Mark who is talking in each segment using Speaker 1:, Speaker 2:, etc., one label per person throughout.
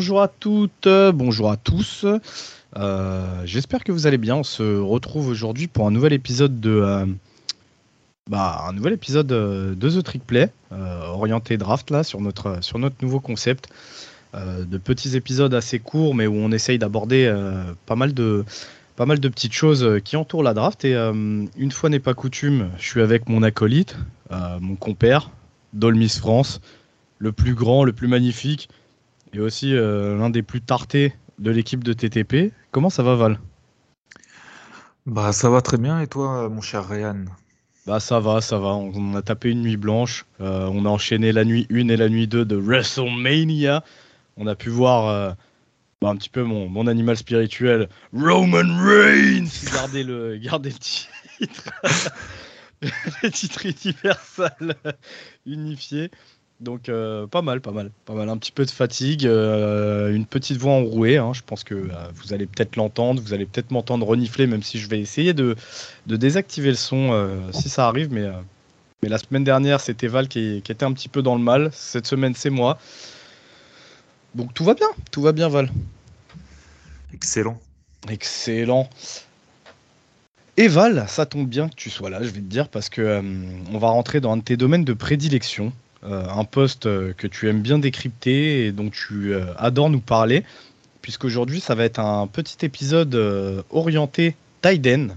Speaker 1: Bonjour à toutes, bonjour à tous. Euh, j'espère que vous allez bien. On se retrouve aujourd'hui pour un nouvel épisode de, euh, bah, un nouvel épisode de The Trick Play, orienté draft là sur notre sur notre nouveau concept. de petits épisodes assez courts, mais où on essaye d'aborder pas mal de pas mal de petites choses qui entourent la draft. Et une fois n'est pas coutume, je suis avec mon acolyte, mon compère, Dolmis France, le plus grand, le plus magnifique, et aussi euh, l'un des plus tartés de l'équipe de TTP. Comment ça va Val?
Speaker 2: Bah ça va très bien et toi mon cher Ryan?
Speaker 1: Bah ça va, ça va. On, a tapé une nuit blanche. Euh, on a enchaîné la nuit 1 et la nuit 2 de WrestleMania. On a pu voir euh, bah, un petit peu mon, mon, animal spirituel, Roman Reigns, garder le, garder le titre. le titre universal unifié. Donc euh, pas mal, pas mal, pas mal. Un petit peu de fatigue, euh, une petite voix enrouée. Hein. Je pense que euh, vous allez peut-être l'entendre, vous allez peut-être m'entendre renifler, même si je vais essayer de, désactiver le son si ça arrive. Mais, mais la semaine dernière, c'était Val qui, qui, était un petit peu dans le mal. Cette semaine, c'est moi. Donc tout va bien, tout va bien, Val.
Speaker 2: Excellent.
Speaker 1: Excellent. Et Val, ça tombe bien que tu sois là, je vais te dire, parce que on va rentrer dans un de tes domaines de prédilection. Euh, un poste euh, que tu aimes bien décrypter et dont tu euh, adores nous parler, puisqu'aujourd'hui ça va être un petit épisode orienté Tiden.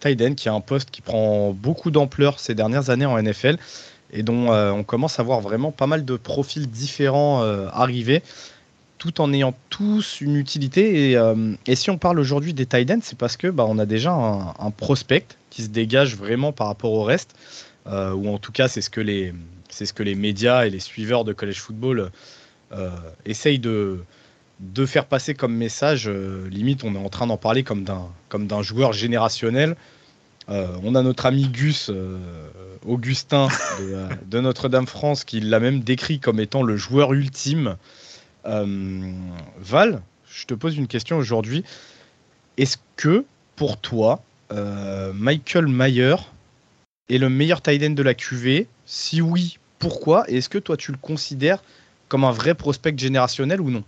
Speaker 1: Tiden qui est un poste qui prend beaucoup d'ampleur ces dernières années en NFL et dont on commence à voir vraiment pas mal de profils différents arriver tout en ayant tous une utilité. Et, si on parle aujourd'hui des tight c'est parce que bah, on a déjà un, prospect qui se dégage vraiment par rapport au reste. Euh, ou en tout cas c'est ce que les c'est ce que les médias et les suiveurs de college football euh, essayent de de faire passer comme message. Euh, limite, on est en train d'en parler comme d'un comme d'un joueur générationnel. on a notre ami Gus Augustin de, Notre-Dame France qui l'a même décrit comme étant le joueur ultime. Val, je te pose une question aujourd'hui. Est-ce que pour toi, Michael Mayer est le meilleur tight end de la QV Si oui, pourquoi Et est-ce que toi tu le considères comme un vrai prospect générationnel ou non?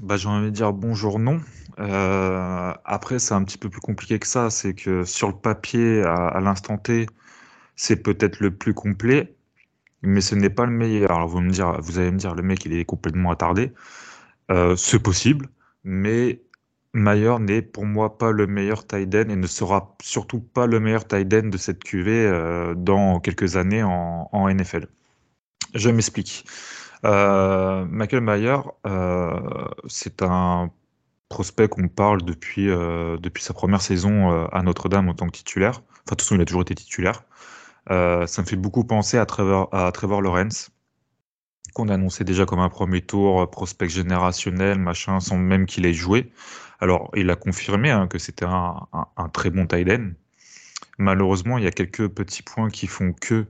Speaker 2: Bah, J'ai envie de dire bonjour, non. Euh, après, c'est un petit peu plus compliqué que ça. C'est que sur le papier, à, l'instant T, c'est peut-être le plus complet, mais ce n'est pas le meilleur. Alors vous, allez me dire, le mec, il est complètement attardé. Euh, c'est possible, mais Mayer n'est pour moi pas le meilleur tight et ne sera surtout pas le meilleur tight de cette QV euh, dans quelques années en, NFL. Je m'explique. Euh, Michael Mayer, euh, c'est un prospect qu'on parle depuis, depuis sa première saison à Notre-Dame en tant que titulaire. Enfin, de toute façon, il a toujours été titulaire. ça me fait beaucoup penser à Trevor, à Trevor Lawrence, qu'on annonçait déjà comme un premier tour, prospect générationnel, machin, sans même qu'il ait joué. Alors, il a confirmé hein, que c'était un, très bon tight Malheureusement, il y a quelques petits points qui font que,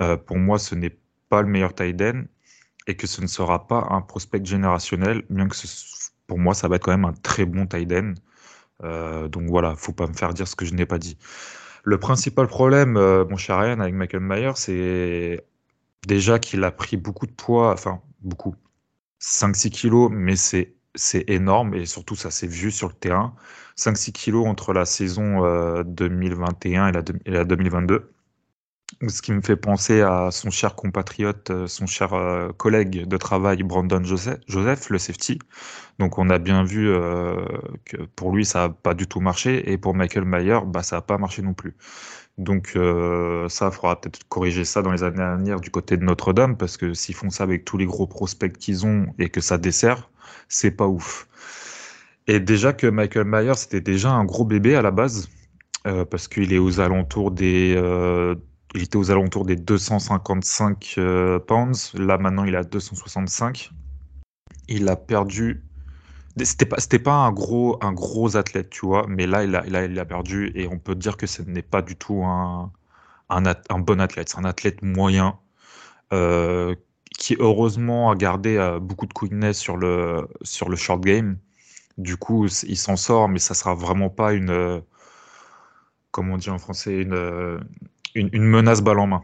Speaker 2: euh, pour moi, ce n'est pas le meilleur tight et que ce ne sera pas un prospect générationnel, bien que pour moi, ça va être quand même un très bon tight euh, donc voilà, faut pas me faire dire ce que je n'ai pas dit. Le principal problème, euh, mon cher Ryan, avec Michael Mayer, c'est déjà qu'il a pris beaucoup de poids, enfin beaucoup, 5-6 kilos, mais c'est c'est énorme et surtout ça s'est vu sur le terrain. 5-6 kilos entre la saison 2021 euh, et la, 2022. Ce qui me fait penser à son cher compatriote, euh, son cher euh, collègue de travail, Brandon Joseph, Joseph, le safety. Donc on a bien vu que pour lui ça n'a pas du tout marché et pour Michael Mayer, bah, ça n'a pas marché non plus. Donc euh, ça, il faudra peut-être corriger ça dans les années à venir du côté de Notre-Dame, parce que s'ils font ça avec tous les gros prospects qu'ils ont et que ça dessert, c'est pas ouf. Et déjà que Michael Myers c'était déjà un gros bébé à la base, euh, parce qu'il est aux alentours des, euh, il était aux alentours des 255 pounds. Là maintenant, il est à 265. Il a perdu c'était pas, c'était pas un gros, un gros athlète, tu vois, mais là il, a, il, a, perdu et on peut dire que ce n'est pas du tout un, un, bon athlète. C'est un athlète moyen euh, qui, heureusement, a gardé euh, beaucoup de quickness sur le, sur le short game. Du coup, il s'en sort, mais ça sera vraiment pas une, euh, comment on dit en français, une, une menace balle en main.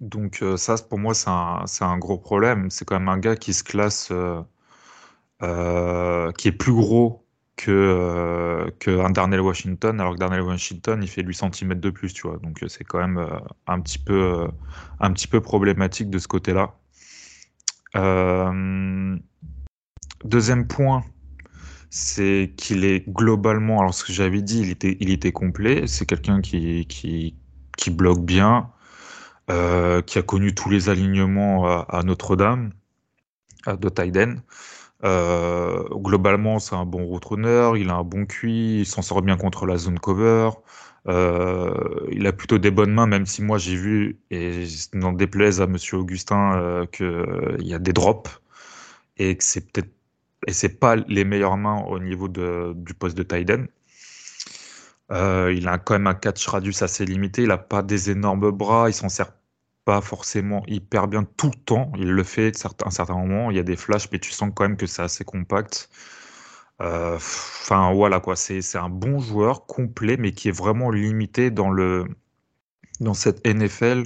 Speaker 2: Donc ça, pour moi, c'est un, un, gros problème. C'est quand même un gars qui se classe, qui est plus gros euh, que un Darnell Washington, alors que Darnell Washington, il fait 8 cm de plus, tu vois. Donc euh, c'est quand même euh, un, petit peu, un petit peu problématique de ce côté-là. deuxième point, c'est qu'il est globalement, alors ce que j'avais dit, il était, il était complet. C'est quelqu'un qui, qui, bloque bien, qui a connu tous les alignements à, Notre-Dame, de Tyden. Euh, globalement, c'est un bon roadrunner, il a un bon QI, il s'en sort bien contre la zone cover. Euh, il a plutôt des bonnes mains, même si moi j'ai vu, et n'en déplaise à Monsieur Augustin, euh, qu'il y a des drops et que c'est peut-être et c'est pas les meilleures mains au niveau de, du poste de Tiden. il a quand même un catch radius assez limité, il a pas des énormes bras, il s'en sert pas forcément hyper bien tout le temps. Il le fait à un certain moment. Il y a des flashs, mais tu sens quand même que c'est assez compact. Euh, enfin, voilà quoi. C'est un bon joueur complet, mais qui est vraiment limité dans, le, dans cette NFL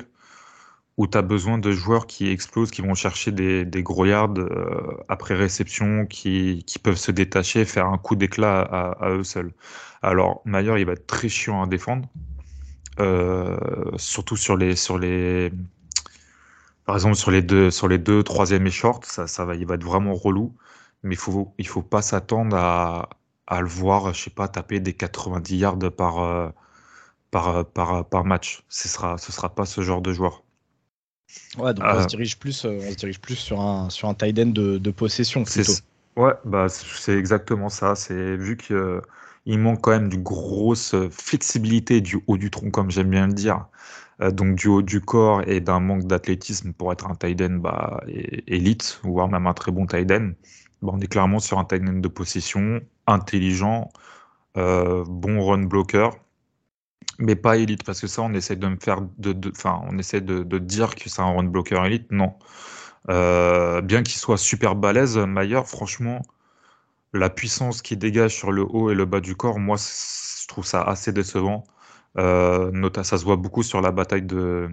Speaker 2: où tu as besoin de joueurs qui explosent, qui vont chercher des, des gros yards euh, après réception, qui, qui, peuvent se détacher, faire un coup d'éclat à, eux seuls. Alors, Mayer, il va être très chiant à défendre. Euh, surtout sur les, sur les, par exemple sur les deux, sur les deux troisième et short, ça, ça va, il va être vraiment relou. Mais il faut, il faut pas s'attendre à, à le voir, je sais pas, taper des 90 yards par, euh, par, par, par match. Ce sera, ce sera pas ce genre de joueur.
Speaker 1: Ouais, donc on, se euh, dirige plus, on se dirige plus sur un, sur un tight end de, de possession plutôt.
Speaker 2: Ouais, bah, c'est exactement ça. C'est vu que il manque quand même d'une grosse flexibilité du haut du tronc, comme j'aime bien le dire. Euh, donc du haut du corps et d'un manque d'athlétisme pour être un tight bah, élite, voire même un très bon tight. Bah, on est clairement sur un tight de possession, intelligent, euh, bon run blocker, mais pas élite, parce que ça, on essaie de me faire, de, enfin, on essaie de, dire que c'est un run blocker élite. Non. Euh, bien qu'il soit super balèze, Mayer, franchement, la puissance qui dégage sur le haut et le bas du corps, moi, je trouve ça assez décevant. Euh, ça se voit beaucoup sur la bataille de,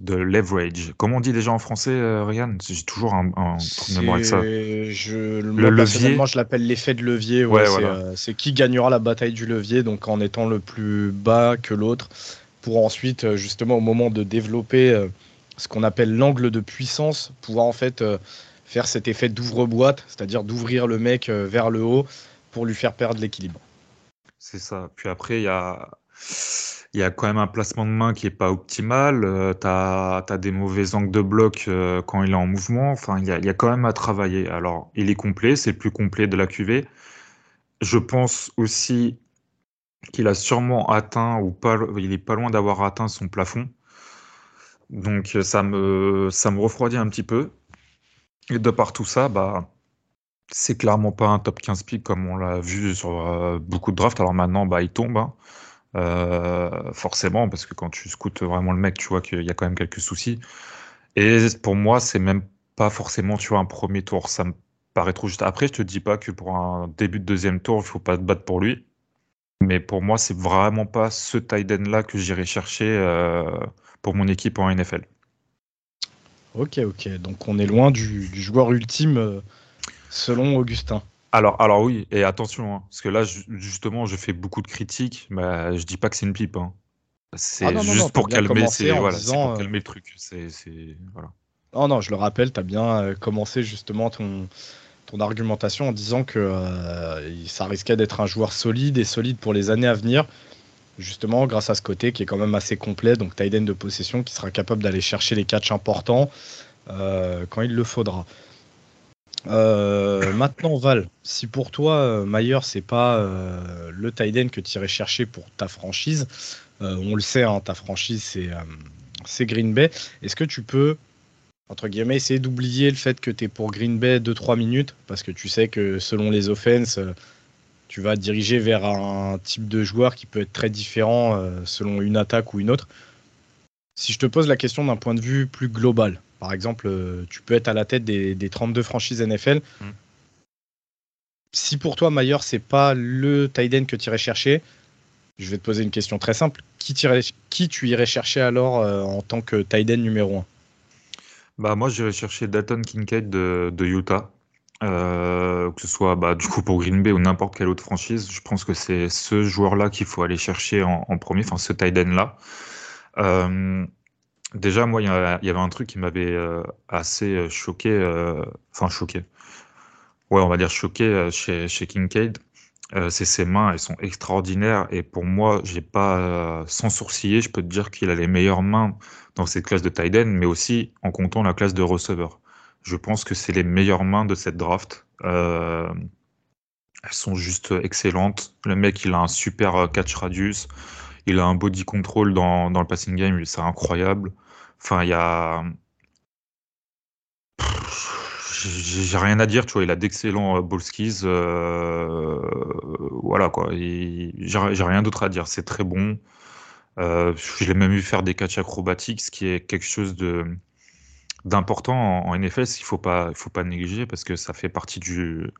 Speaker 2: de leverage. Comment on dit déjà en français, euh, Ryan J'ai toujours un, un avec ça.
Speaker 1: Je, le levier. je l'appelle l'effet de levier. Euh, c'est qui gagnera la bataille du levier, donc en étant le plus bas que l'autre, pour ensuite, justement, au moment de développer ce qu'on appelle l'angle de puissance, pouvoir en fait faire cet effet d'ouvre-boîte, c'est-à-dire d'ouvrir le mec euh, vers le haut pour lui faire perdre l'équilibre.
Speaker 2: C'est ça. Puis après, il y a, y a quand même un placement de main qui est pas optimal. Euh, tu as, des mauvais angles de bloc euh, quand il est en mouvement. Enfin, il y a, a, quand même à travailler. Alors, il est complet, c'est le plus complet de la QV. Je pense aussi qu'il a sûrement atteint, ou pas, il est pas loin d'avoir atteint son plafond. Donc ça me, ça me refroidit un petit peu. Et de par tout ça, bah, c'est clairement pas un top 15 pick comme on l'a vu sur euh, beaucoup de drafts. Alors maintenant, bah, il tombe, hein. euh, forcément, parce que quand tu scoutes vraiment le mec, tu vois qu'il y a quand même quelques soucis. Et pour moi, c'est même pas forcément, tu un premier tour. Ça me paraît trop juste. Après, je te dis pas que pour un début de deuxième tour, il faut pas te battre pour lui. Mais pour moi, c'est vraiment pas ce tight là que j'irai chercher euh, pour mon équipe en NFL.
Speaker 1: Ok, ok. Donc on est loin du, joueur ultime euh, selon Augustin.
Speaker 2: Alors, alors oui, et attention, hein, parce que là, justement, je fais beaucoup de critiques, mais je dis pas que c'est une pipe. Hein. C'est ah juste pour, calmer, voilà, pour euh, calmer le truc. C'est, voilà.
Speaker 1: Non, non, je le rappelle, tu as bien euh, commencé justement ton, ton argumentation en disant que ça risquait d'être un joueur solide et solide pour les années à venir justement grâce à ce côté qui est quand même assez complet, donc Tiden de possession qui sera capable d'aller chercher les catchs importants euh, quand il le faudra. Euh, maintenant Val, si pour toi euh, Mayer c'est pas le Tiden que tu irais chercher pour ta franchise, on le sait, hein, ta franchise c'est Green Bay, est-ce que tu peux entre guillemets, essayer d'oublier le fait que tu es pour Green Bay 2-3 minutes, parce que tu sais que selon les offenses, tu vas diriger vers un type de joueur qui peut être très différent euh, selon une attaque ou une autre. Si je te pose la question d'un point de vue plus global, par exemple, euh, tu peux être à la tête des, 32 franchises NFL. Mm. Si pour toi, Mayer, c'est pas le tight end que tu irais chercher, je vais te poser une question très simple. Qui, qui tu irais chercher alors en tant que tight numéro 1
Speaker 2: bah, moi, j'irais chercher Dalton Kincaid de, Utah. Que ce soit bah, du coup pour Green Bay ou n'importe quelle autre franchise, je pense que c'est ce joueur-là qu'il faut aller chercher en, premier, enfin ce tight là Déjà, moi, il y, avait un truc qui m'avait euh, assez euh, choqué, euh, enfin choqué. Ouais, on va dire choqué chez, chez Kincaid. c'est ses mains, elles sont extraordinaires. Et pour moi, j'ai pas, sans sourciller, je peux te dire qu'il a les meilleures mains dans cette classe de tight mais aussi en comptant la classe de receveur. Je pense que c'est les meilleures mains de cette draft. elles sont juste excellentes. Le mec, il a un super catch radius. Il a un body control dans, le passing game, c'est incroyable. Enfin, il y a. J'ai rien à dire, tu vois, il a d'excellents euh, ball skis. Euh, voilà, quoi. J'ai rien d'autre à dire. C'est très bon. Euh, je l'ai même vu faire des catchs acrobatiques, ce qui est quelque chose de d'important en, NFL, qu'il faut pas, faut pas négliger parce que ça fait partie du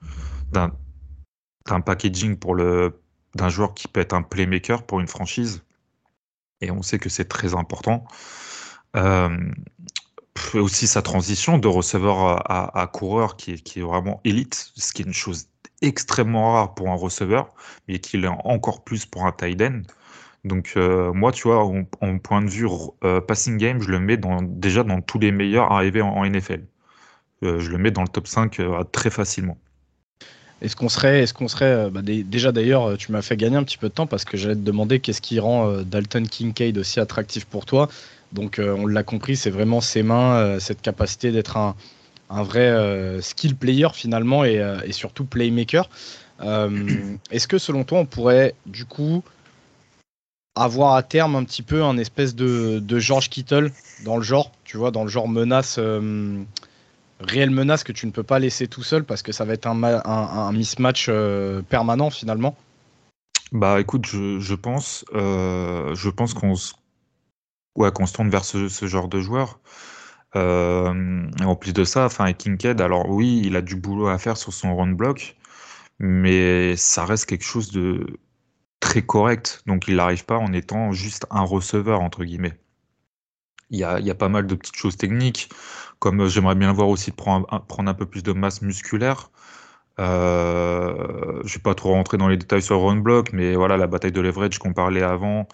Speaker 2: d'un packaging pour le d'un joueur qui peut être un playmaker pour une franchise. Et on sait que c'est très important. Euh, aussi sa transition de receveur à, coureur qui est, qui est, vraiment élite, ce qui est une chose extrêmement rare pour un receveur, mais qui l'est encore plus pour un tight end. Donc euh, moi, tu vois, en, point de vue euh, passing game, je le mets dans, déjà dans tous les meilleurs arrivés en, NFL. je le mets dans le top 5 très facilement.
Speaker 1: Est-ce qu'on serait, est-ce qu'on serait bah, déjà d'ailleurs, tu m'as fait gagner un petit peu de temps parce que j'allais te demander qu'est-ce qui rend Dalton Kincaid aussi attractif pour toi. Donc euh, on l'a compris, c'est vraiment ses mains, euh, cette capacité d'être un, vrai euh, skill player finalement et, surtout playmaker. Est-ce que selon toi on pourrait du coup avoir à terme un petit peu un espèce de, George Kittle dans le genre, tu vois, dans le genre menace, réelle menace que tu ne peux pas laisser tout seul parce que ça va être un, mismatch permanent finalement
Speaker 2: Bah écoute, je, pense, je pense qu'on ouais, qu'on se tourne vers ce, genre de joueur. Euh, en plus de ça, enfin, Kinked, alors oui, il a du boulot à faire sur son run block, mais ça reste quelque chose de très correct. Donc il n'arrive pas en étant juste un receveur, entre guillemets. Il y a, pas mal de petites choses techniques, comme j'aimerais bien voir aussi prendre, prendre un peu plus de masse musculaire. Euh, je ne vais pas trop rentrer dans les détails sur le run block, mais voilà, la bataille de leverage qu'on parlait avant,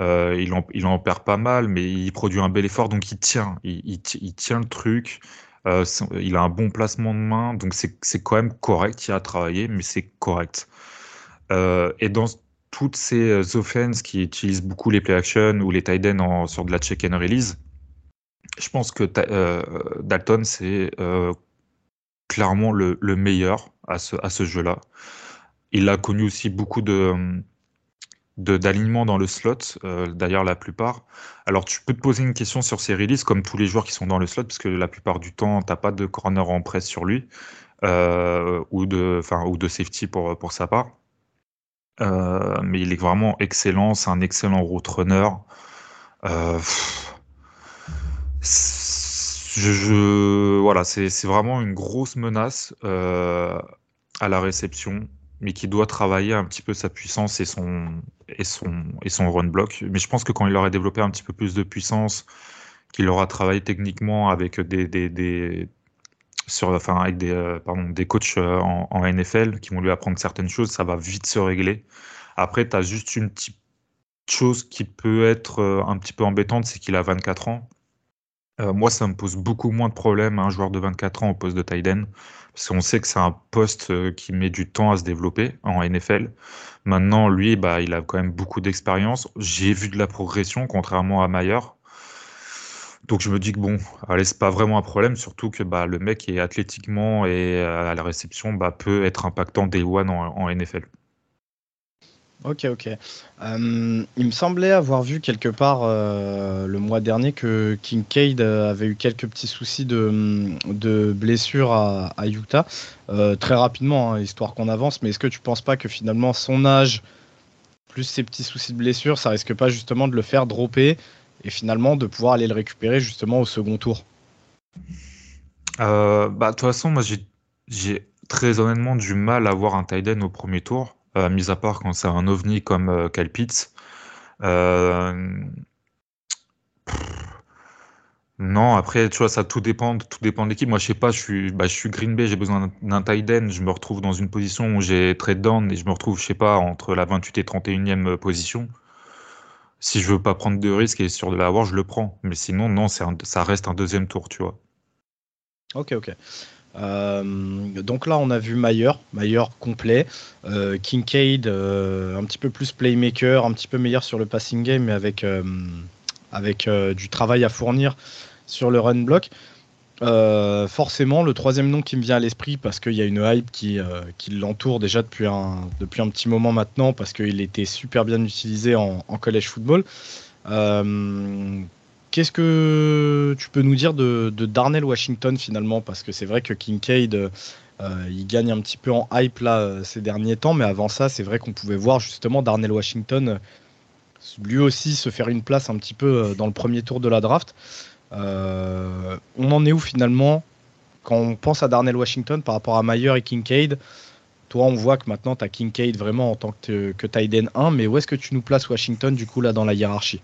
Speaker 2: euh, il, en, perd pas mal, mais il produit un bel effort, donc il tient, il, tient le truc. Euh, il a un bon placement de main, donc c'est quand même correct. Il a travaillé, mais c'est correct. Euh, et dans toutes ces offenses qui utilisent beaucoup les play action ou les tight ends sur de la check and release, je pense que Dalton c'est clairement le, le, meilleur à ce, à ce jeu-là. Il a connu aussi beaucoup de d'alignement dans le slot, euh, d'ailleurs la plupart. Alors tu peux te poser une question sur ses releases, comme tous les joueurs qui sont dans le slot, parce que la plupart du temps, tu n'as pas de corner en presse sur lui, euh, ou, de, ou de safety pour, pour sa part. Euh, mais il est vraiment excellent, c'est un excellent route runner. je, voilà, c'est vraiment une grosse menace à la réception mais qui doit travailler un petit peu sa puissance et son, et son, et son run block. Mais je pense que quand il aura développé un petit peu plus de puissance, qu'il aura travaillé techniquement avec des sur, enfin, avec des, euh, pardon, des coachs euh, en, NFL qui vont lui apprendre certaines choses, ça va vite se régler. Après, tu as juste une petite chose qui peut être euh, un petit peu embêtante, c'est qu'il a 24 ans. moi, ça me pose beaucoup moins de problèmes, un joueur de 24 ans au poste de tight parce qu'on sait que c'est un poste qui met du temps à se développer en NFL. Maintenant, lui, bah, il a quand même beaucoup d'expérience. J'ai vu de la progression, contrairement à Mayer. Donc je me dis que bon, allez, c'est pas vraiment un problème, surtout que bah, le mec est athlétiquement et à la réception bah, peut être impactant day one en NFL.
Speaker 1: Ok, ok. Euh, il me semblait avoir vu quelque part euh, le mois dernier que Kincaid avait eu quelques petits soucis de, de blessure à, Utah. Euh, très rapidement, hein, histoire qu'on avance, mais est-ce que tu penses pas que finalement son âge, plus ses petits soucis de blessure, ça risque pas justement de le faire dropper et finalement de pouvoir aller le récupérer justement au second tour
Speaker 2: bah, De toute façon, moi j'ai très honnêtement du mal à voir un tight au premier tour. Euh, mis à part quand c'est un ovni comme euh, Kyle Pitts. Non, après, tu vois, ça tout dépend, tout dépend de l'équipe. Moi, je sais pas, je suis, bah, Green Bay, j'ai besoin d'un tight end. Je me retrouve dans une position où j'ai trade down et je me retrouve, je sais pas, entre la 28 et 31e position. Si je veux pas prendre de risques et sûr de l'avoir, je le prends. Mais sinon, non, ça reste un deuxième tour, tu vois.
Speaker 1: Ok, ok. Euh, donc là, on a vu Mayer, Mayer complet, euh, Kincaid euh, un petit peu plus playmaker, un petit peu meilleur sur le passing game, mais avec, avec du travail à fournir sur le run block. Forcément, le troisième nom qui me vient à l'esprit, parce qu'il y a une hype qui, qui l'entoure déjà depuis un, petit moment maintenant, parce qu'il était super bien utilisé en, en college football. Qu'est-ce que tu peux nous dire de, Darnell Washington finalement? Parce que c'est vrai que Kincaid, euh, il gagne un petit peu en hype là euh, ces derniers temps, mais avant ça, c'est vrai qu'on pouvait voir justement Darnell Washington euh, lui aussi se faire une place un petit peu dans le premier tour de la draft. On en est où finalement quand on pense à Darnell Washington par rapport à Mayer et Kincaid? Toi, on voit que maintenant tu as Kincaid vraiment en tant que, que tight 1, mais où est-ce que tu nous places Washington du coup là dans la hiérarchie?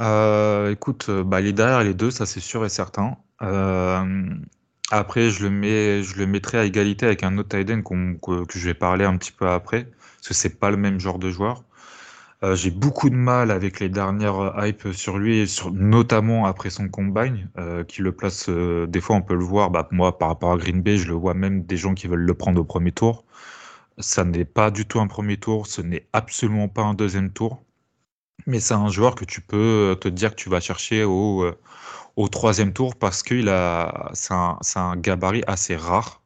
Speaker 2: Euh, écoute, euh, bah, il derrière les deux, ça c'est sûr et certain. Euh, après, je le mettrai à égalité avec un autre tight que, je vais parler un petit peu après, parce que c'est pas le même genre de joueur. J'ai beaucoup de mal avec les dernières hype sur lui, notamment après son combine, qui le place. des fois, on peut le voir. Bah, moi, par rapport à Green Bay, je le vois même des gens qui veulent le prendre au premier tour. Ça n'est pas du tout un premier tour, ce n'est absolument pas un deuxième tour. Mais c'est un joueur que tu peux euh, te dire que tu vas chercher au, euh, troisième tour parce qu'il a, c'est un, gabarit assez rare.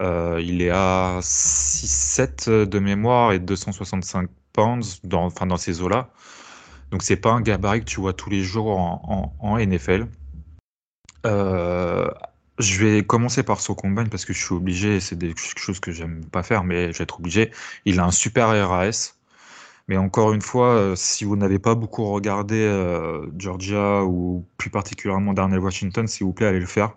Speaker 2: Euh, il est à 6-7 de mémoire et 265 pounds dans, enfin dans ces eaux-là. Donc c'est pas un gabarit que tu vois tous les jours en, NFL. je vais commencer par son combine parce que je suis obligé, c'est quelque chose que j'aime pas faire, mais je vais être obligé. Il a un super RAS. Mais encore une fois, euh, si vous n'avez pas beaucoup regardé euh, Georgia ou plus particulièrement Darnell Washington, s'il vous plaît, allez le faire.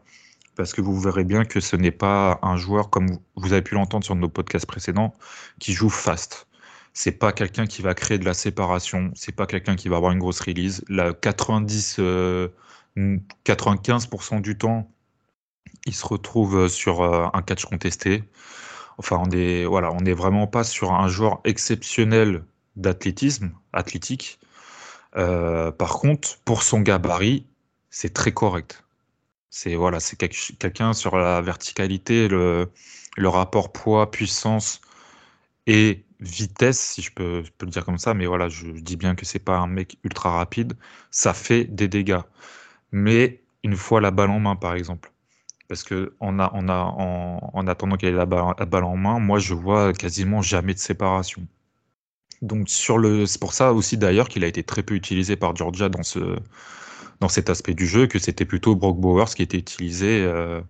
Speaker 2: Parce que vous verrez bien que ce n'est pas un joueur, comme vous avez pu l'entendre sur nos podcasts précédents, qui joue fast. C'est pas quelqu'un qui va créer de la séparation. C'est pas quelqu'un qui va avoir une grosse release. La 90, 95% euh, du temps, il se retrouve sur un catch contesté. Enfin, on est, voilà, on n'est vraiment pas sur un joueur exceptionnel d'athlétisme, athlétique. Euh, par contre, pour son gabarit, c'est très correct. C'est voilà, c'est quelqu'un sur la verticalité, le, le rapport poids-puissance et vitesse, si je peux, le dire comme ça, mais voilà, je, dis bien que c'est pas un mec ultra rapide, ça fait des dégâts. Mais une fois la balle en main, par exemple, parce que on a, on a, en, attendant qu'elle ait la balle en main, moi je vois quasiment jamais de séparation. Donc sur le, c'est pour ça aussi d'ailleurs qu'il a été très peu utilisé par Georgia dans ce, dans cet aspect du jeu, que c'était plutôt Brock Bowers qui était utilisé, euh,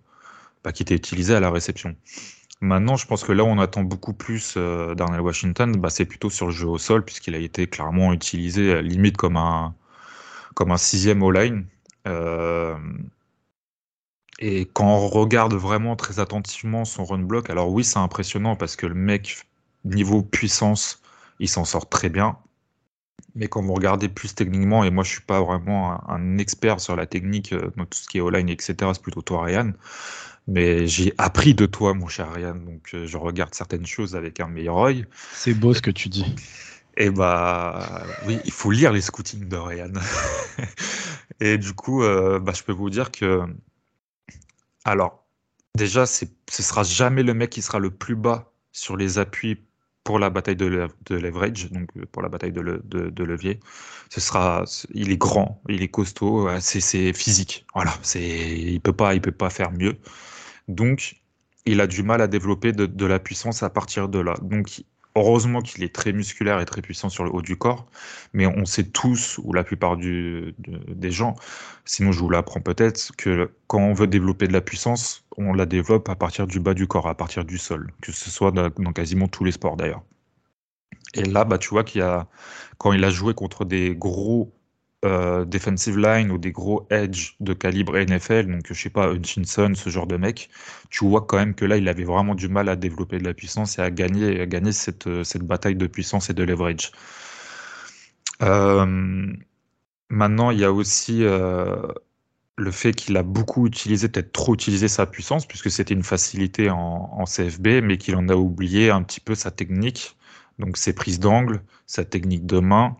Speaker 2: bah, qui était utilisé à la réception. Maintenant, je pense que là où on attend beaucoup plus euh, Darnell Washington, bah, c'est plutôt sur le jeu au sol, puisqu'il a été clairement utilisé euh, limite comme un, comme un sixième all-line. et quand on regarde vraiment très attentivement son run block, alors oui, c'est impressionnant parce que le mec, niveau puissance, il s'en sort très bien. Mais quand vous regardez plus techniquement, et moi je suis pas vraiment un, expert sur la technique, euh, tout ce qui est online, etc., c'est plutôt toi, Ryan. Mais j'ai appris de toi, mon cher Ryan, donc euh, je regarde certaines choses avec un meilleur œil.
Speaker 1: C'est beau ce que tu dis.
Speaker 2: Et bah oui, il faut lire les scootings de Ryan. et du coup, euh, bah, je peux vous dire que. Alors, déjà, ce sera jamais le mec qui sera le plus bas sur les appuis pour la bataille de, leverage, donc euh, pour la bataille de, levier. Ce sera, il est grand, il est costaud, c'est physique. Voilà, c'est, il peut pas, il peut pas faire mieux. Donc, il a du mal à développer de, la puissance à partir de là. Donc, heureusement qu'il est très musculaire et très puissant sur le haut du corps, mais on sait tous, ou la plupart des gens, sinon je vous l'apprends peut-être, que quand on veut développer de la puissance, on la développe à partir du bas du corps, à partir du sol, que ce soit dans, quasiment tous les sports d'ailleurs. Et là, bah, tu vois qu'il a, quand il a joué contre des gros euh, defensive line ou des gros edge de calibre NFL, donc je sais pas, Hutchinson, ce genre de mec, tu vois quand même que là, il avait vraiment du mal à développer de la puissance et à gagner, à gagner cette, cette bataille de puissance et de leverage. maintenant, il y a aussi le fait qu'il a beaucoup utilisé, peut-être trop utilisé sa puissance, puisque c'était une facilité en, CFB, mais qu'il en a oublié un petit peu sa technique, donc ses prises d'angle, sa technique de main,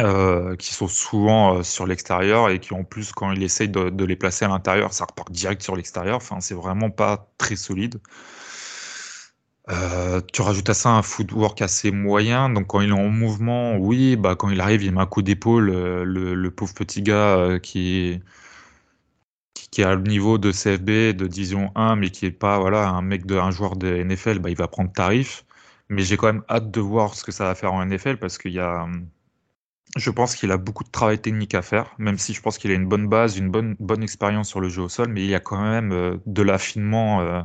Speaker 2: euh, qui sont souvent euh, sur l'extérieur et qui en plus, quand il essaye de, les placer à l'intérieur, ça repart direct sur l'extérieur. Enfin, c'est vraiment pas très solide. Euh, tu rajoutes à ça un footwork assez moyen, donc quand il est en mouvement, oui, bah quand il arrive, il met un coup d'épaule, le, pauvre petit gars qui, qui, est à le niveau de CFB, de Division 1, mais qui est pas voilà un mec de un joueur de NFL, bah, il va prendre tarif. Mais j'ai quand même hâte de voir ce que ça va faire en NFL parce qu'il y a je pense qu'il a beaucoup de travail technique à faire, même si je pense qu'il a une bonne base, une bonne, bonne expérience sur le jeu au sol, mais il y a quand même euh, de l'affinement euh,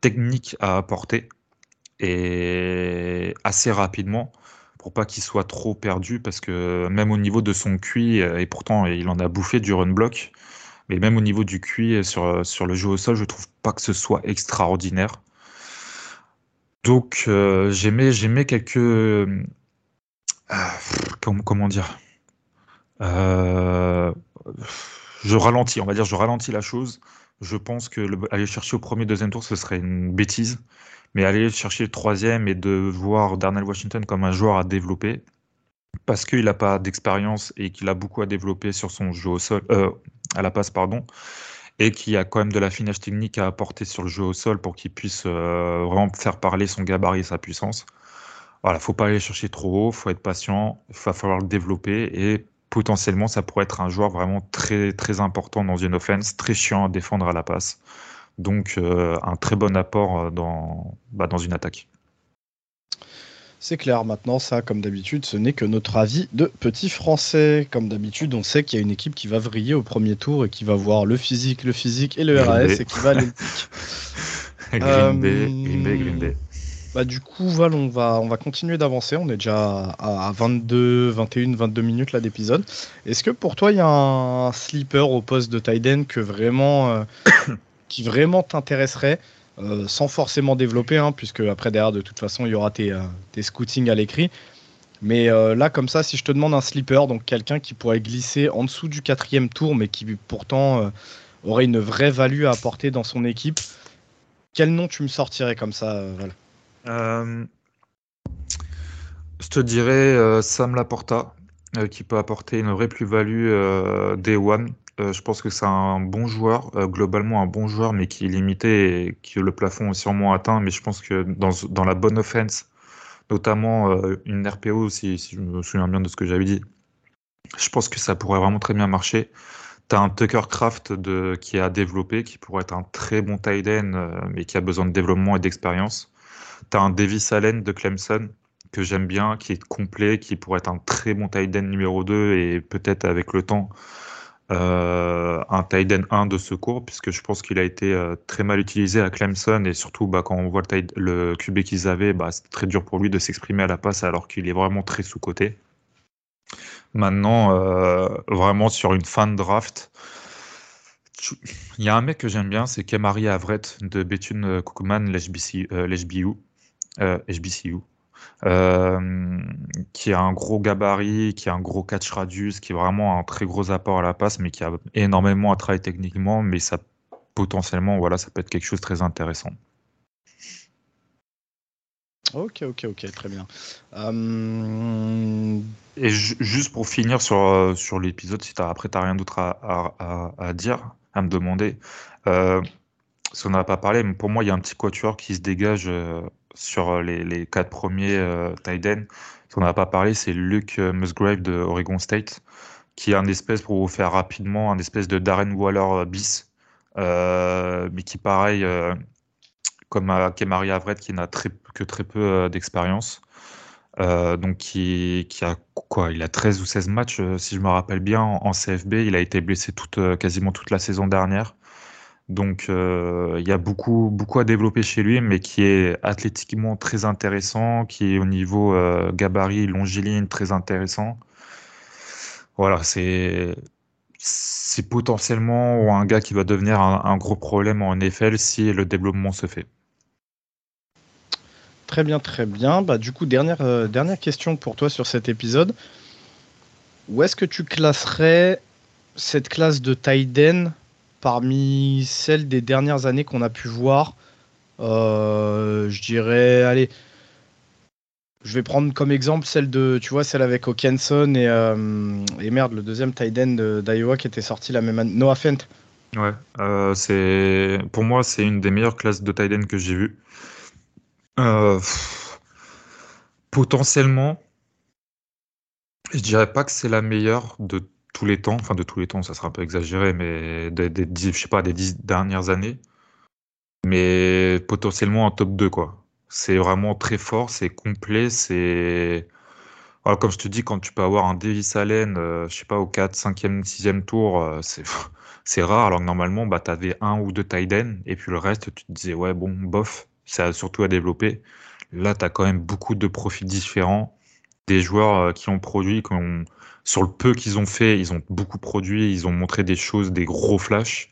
Speaker 2: technique à apporter et assez rapidement pour pas qu'il soit trop perdu parce que même au niveau de son QI, euh, et pourtant il en a bouffé du run block, mais même au niveau du QI sur, sur le jeu au sol, je trouve pas que ce soit extraordinaire. Donc j'aimais, j'aimais quelques comment, dire? Euh, Je ralentis, on va dire, je ralentis la chose. Je pense que aller chercher au premier, deuxième tour, ce serait une bêtise. Mais aller chercher le troisième et de voir Darnell Washington comme un joueur à développer, parce qu'il n'a pas d'expérience et qu'il a beaucoup à développer sur son jeu au sol, euh, à la passe, pardon, et qu'il a quand même de l'affinage technique à apporter sur le jeu au sol pour qu'il puisse euh, vraiment faire parler son gabarit et sa puissance. Voilà, faut pas aller chercher trop haut, faut être patient, il va falloir le développer et potentiellement ça pourrait être un joueur vraiment très très important dans une offense, très chiant à défendre à la passe. Donc euh, un très bon apport euh, dans, bah, dans une attaque.
Speaker 1: C'est clair, maintenant ça, comme d'habitude, ce n'est que notre avis de petit français. Comme d'habitude, on sait qu'il y a une équipe qui va vriller au premier tour et qui va voir le physique, le physique et le RAS et qui va aller
Speaker 2: Green Bay, Green Bay, Green Bay.
Speaker 1: Bah, du coup, Val, on va, on va continuer d'avancer. On est déjà à, 22, 21, 22 minutes là d'épisode. Est-ce que pour toi, il y a un sleeper au poste de Tiden que vraiment, euh, qui vraiment t'intéresserait euh, sans forcément développer, hein, puisque après derrière, de toute façon, il y aura tes, euh, tes scootings à l'écrit. Mais là, comme ça, si je te demande un sleeper, donc quelqu'un qui pourrait glisser en dessous du quatrième tour, mais qui pourtant aurait une vraie value à apporter dans son équipe, quel nom tu me sortirais comme ça, Val?
Speaker 2: Je te dirais euh, Sam Laporta, euh, qui peut apporter une vraie plus-value Day One. je pense que c'est un bon joueur, globalement un bon joueur, mais qui est limité et que le plafond est sûrement atteint. Mais je pense que dans, la bonne offense, notamment une RPO, si, je me souviens bien de ce que j'avais dit, je pense que ça pourrait vraiment très bien marcher. Tu as un Tucker Craft qui a développé, qui pourrait être un très bon tight end, mais qui a besoin de développement et d'expérience. Tu as un Davis Allen de Clemson que j'aime bien, qui est complet, qui pourrait être un très bon tight end numéro 2 et peut-être avec le temps euh, un tight end 1 de secours, puisque je pense qu'il a été euh, très mal utilisé à Clemson et surtout bah, quand on voit le, QB qu'ils avaient, bah, c'est très dur pour lui de s'exprimer à la passe alors qu'il est vraiment très sous-coté. Maintenant, euh, vraiment sur une fin de draft, il y a un mec que j'aime bien, c'est Kemari Avret de Bethune Cookman, l'HBCU euh, HBCU, euh, qui a un gros gabarit, qui a un gros catch radius, qui est vraiment un très gros apport à la passe, mais qui a énormément à travailler techniquement, mais ça potentiellement, voilà, ça peut être quelque chose de très intéressant.
Speaker 1: Ok, ok, ok, très bien. Euh,
Speaker 2: Et juste pour finir sur, sur l'épisode, si as, après tu n'as rien d'autre à, à, dire, à me demander, euh, parce qu'on n'a pas parlé, mais pour moi, il y a un petit quatuor qui se dégage sur euh, les, quatre premiers euh, tight ends. Ce qu'on n'a pas parlé, c'est Luke euh, Musgrave de Oregon State, qui est un espèce, pour vous faire rapidement, un espèce de Darren Waller bis, mais qui, pareil, comme à Kemari Avret, qui n'a que très peu d'expérience. donc qui, a quoi? Il a 13 ou 16 matchs, si je me rappelle bien, en, CFB. Il a été blessé toute, quasiment toute la saison dernière. Donc euh, il y a beaucoup, beaucoup à développer chez lui, mais qui est athlétiquement très intéressant, qui est au niveau euh, gabarit, longiligne très intéressant. Voilà, c'est potentiellement un gars qui va devenir un, gros problème en NFL si le développement se fait.
Speaker 1: Très bien, très bien. Bah, du coup, dernière, euh, dernière question pour toi sur cet épisode. Où est-ce que tu classerais cette classe de Taiden parmi celles des dernières années qu'on a pu voir euh, Je dirais, allez, je vais prendre comme exemple celle de, tu vois, celle avec Okenson et, euh, et merde, le deuxième Taiden d'Iowa qui était sorti la même année. Noah Fent.
Speaker 2: Ouais, euh, c'est pour moi c'est une des meilleures classes de Tiden que j'ai vues. Potentiellement, je dirais pas que c'est la meilleure de tous les temps, enfin de tous les temps, ça sera un peu exagéré, mais des, des je sais pas des dix dernières années, mais potentiellement un top 2 quoi. C'est vraiment très fort, c'est complet, c'est comme je te dis, quand tu peux avoir un Davis Allen, euh, je sais pas, au 4, 5e, 6e tour, c'est c'est rare, alors que normalement, bah, tu avais un ou deux tight et puis le reste, tu te disais, ouais, bon, bof, ça surtout à développer. Là, tu as quand même beaucoup de profils différents, des joueurs euh, qui ont produit, qui ont, sur le peu qu'ils ont fait, ils ont beaucoup produit, ils ont montré des choses, des gros flashs.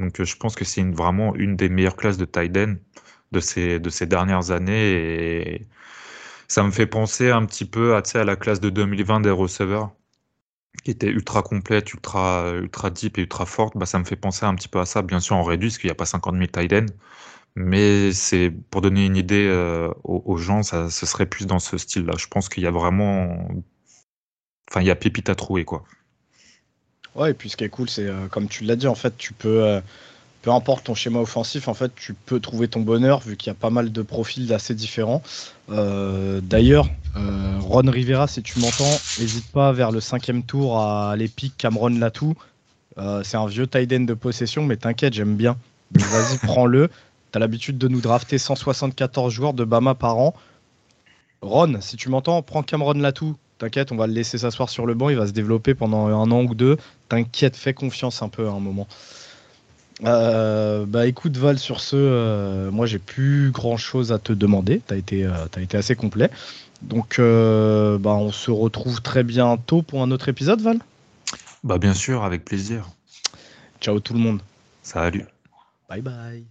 Speaker 2: Donc, euh, je pense que c'est vraiment une des meilleures classes de tight de ces, de ces dernières années. Et ça me fait penser un petit peu à, à la classe de 2020 des receveurs qui était ultra complète, ultra, ultra deep et ultra forte, bah, ça me fait penser un petit peu à ça. Bien sûr, en réduit, parce qu'il n'y a pas 50 000 tight mais c'est pour donner une idée euh, aux, gens, ça, ce serait plus dans ce style-là. Je pense qu'il y a vraiment. Enfin, il y a pépite à trouver, quoi.
Speaker 1: Ouais, et puis ce qui est cool, c'est euh, comme tu l'as dit, en fait, tu peux. Euh, peu importe ton schéma offensif, en fait, tu peux trouver ton bonheur vu qu'il y a pas mal de profils assez différents. D'ailleurs, Ron Rivera, si tu m'entends, n'hésite pas vers le cinquième tour à l'épique Cameron Latou. Euh, c'est un vieux tight de possession, mais t'inquiète, j'aime bien. Vas-y, prends-le. T'as l'habitude de nous drafter 174 joueurs de Bama par an. Ron, si tu m'entends, prends Cameron Latou. T'inquiète, on va le laisser s'asseoir sur le banc. Il va se développer pendant un an ou deux. T'inquiète, fais confiance un peu à un moment. Euh, bah écoute Val, sur ce, euh, moi j'ai plus grand chose à te demander. T'as été, as été assez complet. Donc, euh, bah, on se retrouve très bientôt pour un autre épisode, Val?
Speaker 2: Bah, bien sûr, avec plaisir.
Speaker 1: Ciao tout le monde.
Speaker 2: Salut.
Speaker 1: Bye bye.